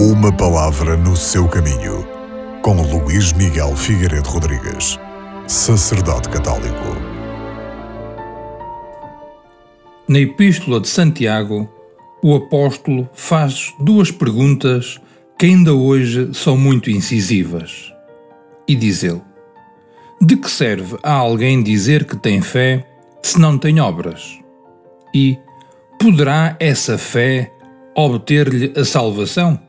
Uma palavra no seu caminho, com Luís Miguel Figueiredo Rodrigues, sacerdote católico. Na Epístola de Santiago, o apóstolo faz duas perguntas que ainda hoje são muito incisivas. E diz ele: De que serve a alguém dizer que tem fé se não tem obras? E poderá essa fé obter-lhe a salvação?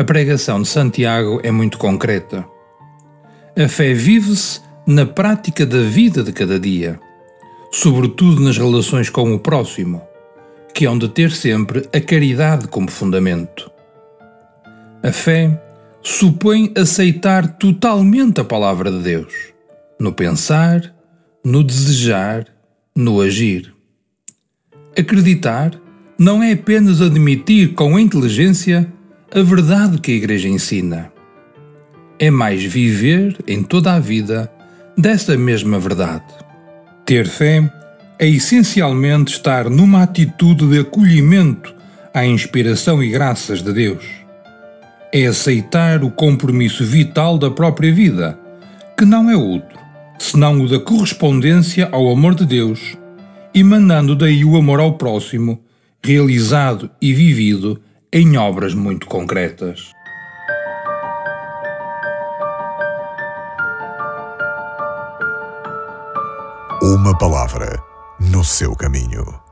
A pregação de Santiago é muito concreta. A fé vive-se na prática da vida de cada dia, sobretudo nas relações com o próximo, que hão de ter sempre a caridade como fundamento. A fé supõe aceitar totalmente a palavra de Deus, no pensar, no desejar, no agir. Acreditar não é apenas admitir com inteligência a verdade que a Igreja ensina. É mais viver em toda a vida dessa mesma verdade. Ter fé é essencialmente estar numa atitude de acolhimento à inspiração e graças de Deus. É aceitar o compromisso vital da própria vida, que não é outro, senão o da correspondência ao amor de Deus, emanando daí o amor ao próximo, realizado e vivido em obras muito concretas. Uma palavra no seu caminho.